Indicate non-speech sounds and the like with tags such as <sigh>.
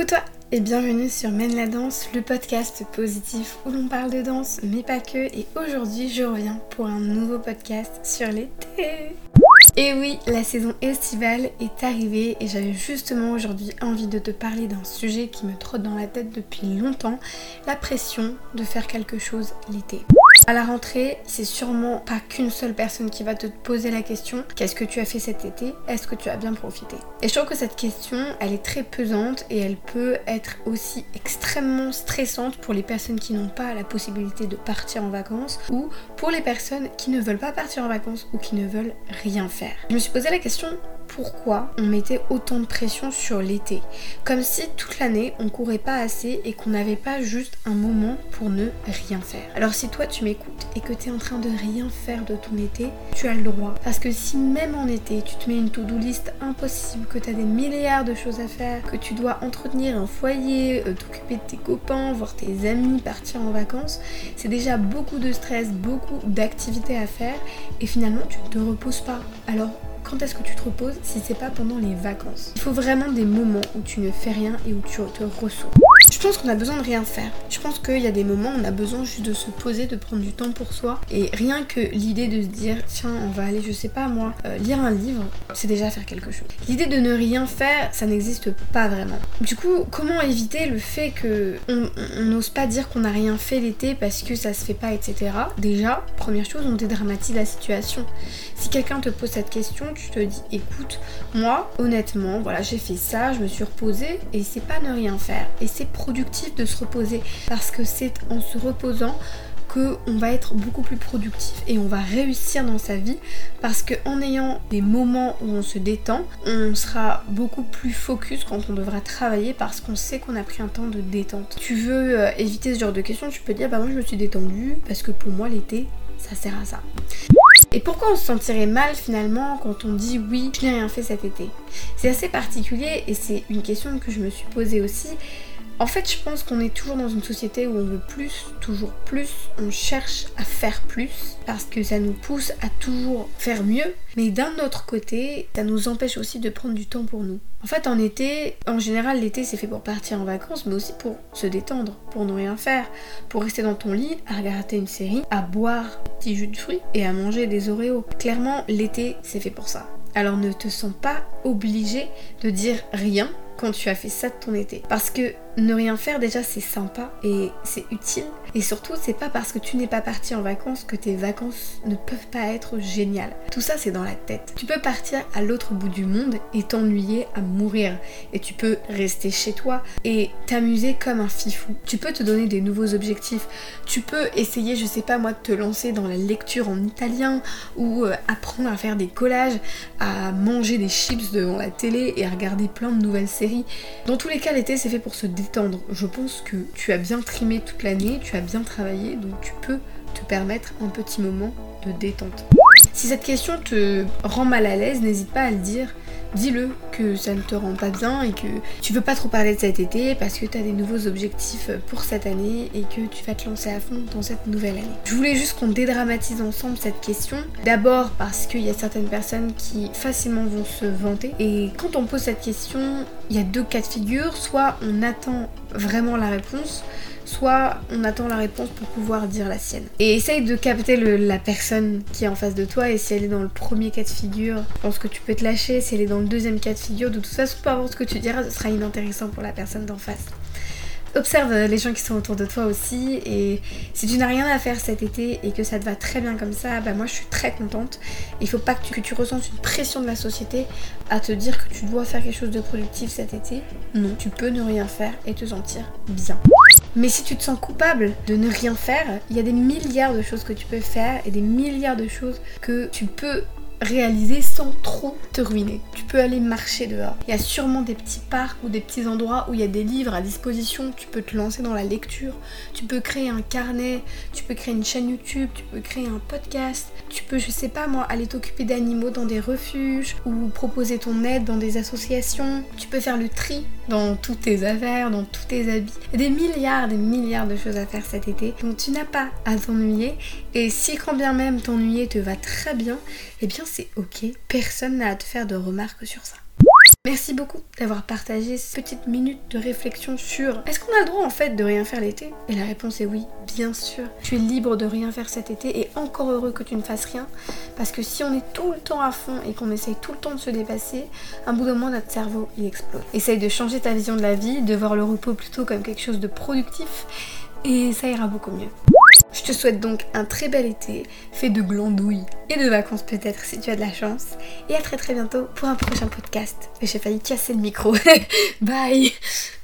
Coucou toi et bienvenue sur Mène la danse, le podcast positif où l'on parle de danse mais pas que et aujourd'hui je reviens pour un nouveau podcast sur l'été. Et oui, la saison estivale est arrivée et j'avais justement aujourd'hui envie de te parler d'un sujet qui me trotte dans la tête depuis longtemps, la pression de faire quelque chose l'été. À la rentrée, c'est sûrement pas qu'une seule personne qui va te poser la question qu'est-ce que tu as fait cet été? Est-ce que tu as bien profité? Et je trouve que cette question, elle est très pesante et elle peut être aussi extrêmement stressante pour les personnes qui n'ont pas la possibilité de partir en vacances ou pour les personnes qui ne veulent pas partir en vacances ou qui ne veulent rien faire. Je me suis posé la question pourquoi on mettait autant de pression sur l'été. Comme si toute l'année on courait pas assez et qu'on n'avait pas juste un moment pour ne rien faire. Alors si toi tu m'écoutes et que tu es en train de rien faire de ton été, tu as le droit. Parce que si même en été tu te mets une to-do list impossible, que tu as des milliards de choses à faire, que tu dois entretenir un foyer, euh, t'occuper de tes copains, voir tes amis, partir en vacances, c'est déjà beaucoup de stress, beaucoup d'activités à faire et finalement tu ne te reposes pas. Alors quand est-ce que tu te reposes si c'est pas pendant les vacances? Il faut vraiment des moments où tu ne fais rien et où tu te ressources. Pense qu'on a besoin de rien faire. Je pense qu'il y a des moments où on a besoin juste de se poser, de prendre du temps pour soi. Et rien que l'idée de se dire, tiens, on va aller, je sais pas moi, euh, lire un livre, c'est déjà faire quelque chose. L'idée de ne rien faire, ça n'existe pas vraiment. Du coup, comment éviter le fait que on n'ose pas dire qu'on n'a rien fait l'été parce que ça se fait pas, etc. Déjà, première chose, on dédramatise la situation. Si quelqu'un te pose cette question, tu te dis, écoute, moi, honnêtement, voilà, j'ai fait ça, je me suis reposée et c'est pas ne rien faire. Et c'est de se reposer parce que c'est en se reposant que on va être beaucoup plus productif et on va réussir dans sa vie parce que en ayant des moments où on se détend, on sera beaucoup plus focus quand on devra travailler parce qu'on sait qu'on a pris un temps de détente. Tu veux euh, éviter ce genre de questions, tu peux dire bah moi je me suis détendue parce que pour moi l'été ça sert à ça. Et pourquoi on se sentirait mal finalement quand on dit oui, je n'ai rien fait cet été? C'est assez particulier et c'est une question que je me suis posée aussi. En fait, je pense qu'on est toujours dans une société où on veut plus, toujours plus, on cherche à faire plus parce que ça nous pousse à toujours faire mieux. Mais d'un autre côté, ça nous empêche aussi de prendre du temps pour nous. En fait, en été, en général, l'été c'est fait pour partir en vacances, mais aussi pour se détendre, pour ne rien faire, pour rester dans ton lit, à regarder une série, à boire un petit jus de fruits et à manger des Oreos. Clairement, l'été c'est fait pour ça. Alors ne te sens pas obligé de dire rien quand tu as fait ça de ton été. Parce que ne rien faire déjà c'est sympa et c'est utile. Et surtout c'est pas parce que tu n'es pas parti en vacances que tes vacances ne peuvent pas être géniales. Tout ça c'est dans la tête. Tu peux partir à l'autre bout du monde et t'ennuyer à mourir. Et tu peux rester chez toi et t'amuser comme un fifou. Tu peux te donner des nouveaux objectifs. Tu peux essayer, je sais pas moi, de te lancer dans la lecture en italien ou euh, apprendre à faire des collages, à manger des chips devant la télé et à regarder plein de nouvelles séries. Dans tous les cas l'été c'est fait pour se détendre. Je pense que tu as bien trimé toute l'année, tu as bien travaillé, donc tu peux te permettre un petit moment de détente. Si cette question te rend mal à l'aise, n'hésite pas à le dire dis-le que ça ne te rend pas bien et que tu veux pas trop parler de cet été parce que tu as des nouveaux objectifs pour cette année et que tu vas te lancer à fond dans cette nouvelle année. Je voulais juste qu'on dédramatise ensemble cette question. D'abord parce qu'il y a certaines personnes qui facilement vont se vanter et quand on pose cette question, il y a deux cas de figure. Soit on attend vraiment la réponse, soit on attend la réponse pour pouvoir dire la sienne. Et essaye de capter la personne qui est en face de toi et si elle est dans le premier cas de figure, je pense que tu peux te lâcher. Si elle est dans le deuxième cas de figure, de toute façon, peu importe ce que tu diras, ce sera inintéressant pour la personne d'en face. Observe les gens qui sont autour de toi aussi et si tu n'as rien à faire cet été et que ça te va très bien comme ça, bah moi je suis très contente. Il faut pas que tu, que tu ressentes une pression de la société à te dire que tu dois faire quelque chose de productif cet été. Non, tu peux ne rien faire et te sentir bien. Mais si tu te sens coupable de ne rien faire, il y a des milliards de choses que tu peux faire et des milliards de choses que tu peux réaliser sans trop te ruiner. Tu peux aller marcher dehors. Il y a sûrement des petits parcs ou des petits endroits où il y a des livres à disposition. Tu peux te lancer dans la lecture. Tu peux créer un carnet. Tu peux créer une chaîne YouTube. Tu peux créer un podcast. Tu peux, je sais pas moi, aller t'occuper d'animaux dans des refuges ou proposer ton aide dans des associations. Tu peux faire le tri dans tous tes affaires, dans tous tes habits. Des milliards, des milliards de choses à faire cet été. Donc tu n'as pas à t'ennuyer. Et si quand bien même t'ennuyer te va très bien, eh bien c'est ok. Personne n'a à te faire de remarques sur ça. Merci beaucoup d'avoir partagé cette petite minute de réflexion sur est-ce qu'on a le droit en fait de rien faire l'été? Et la réponse est oui, bien sûr. Tu es libre de rien faire cet été et encore heureux que tu ne fasses rien parce que si on est tout le temps à fond et qu'on essaye tout le temps de se dépasser, un bout de moment notre cerveau il explose. Essaye de changer ta vision de la vie, de voir le repos plutôt comme quelque chose de productif et ça ira beaucoup mieux. Je te souhaite donc un très bel été, fait de glandouilles et de vacances peut-être si tu as de la chance. Et à très très bientôt pour un prochain podcast. J'ai failli casser le micro. <laughs> Bye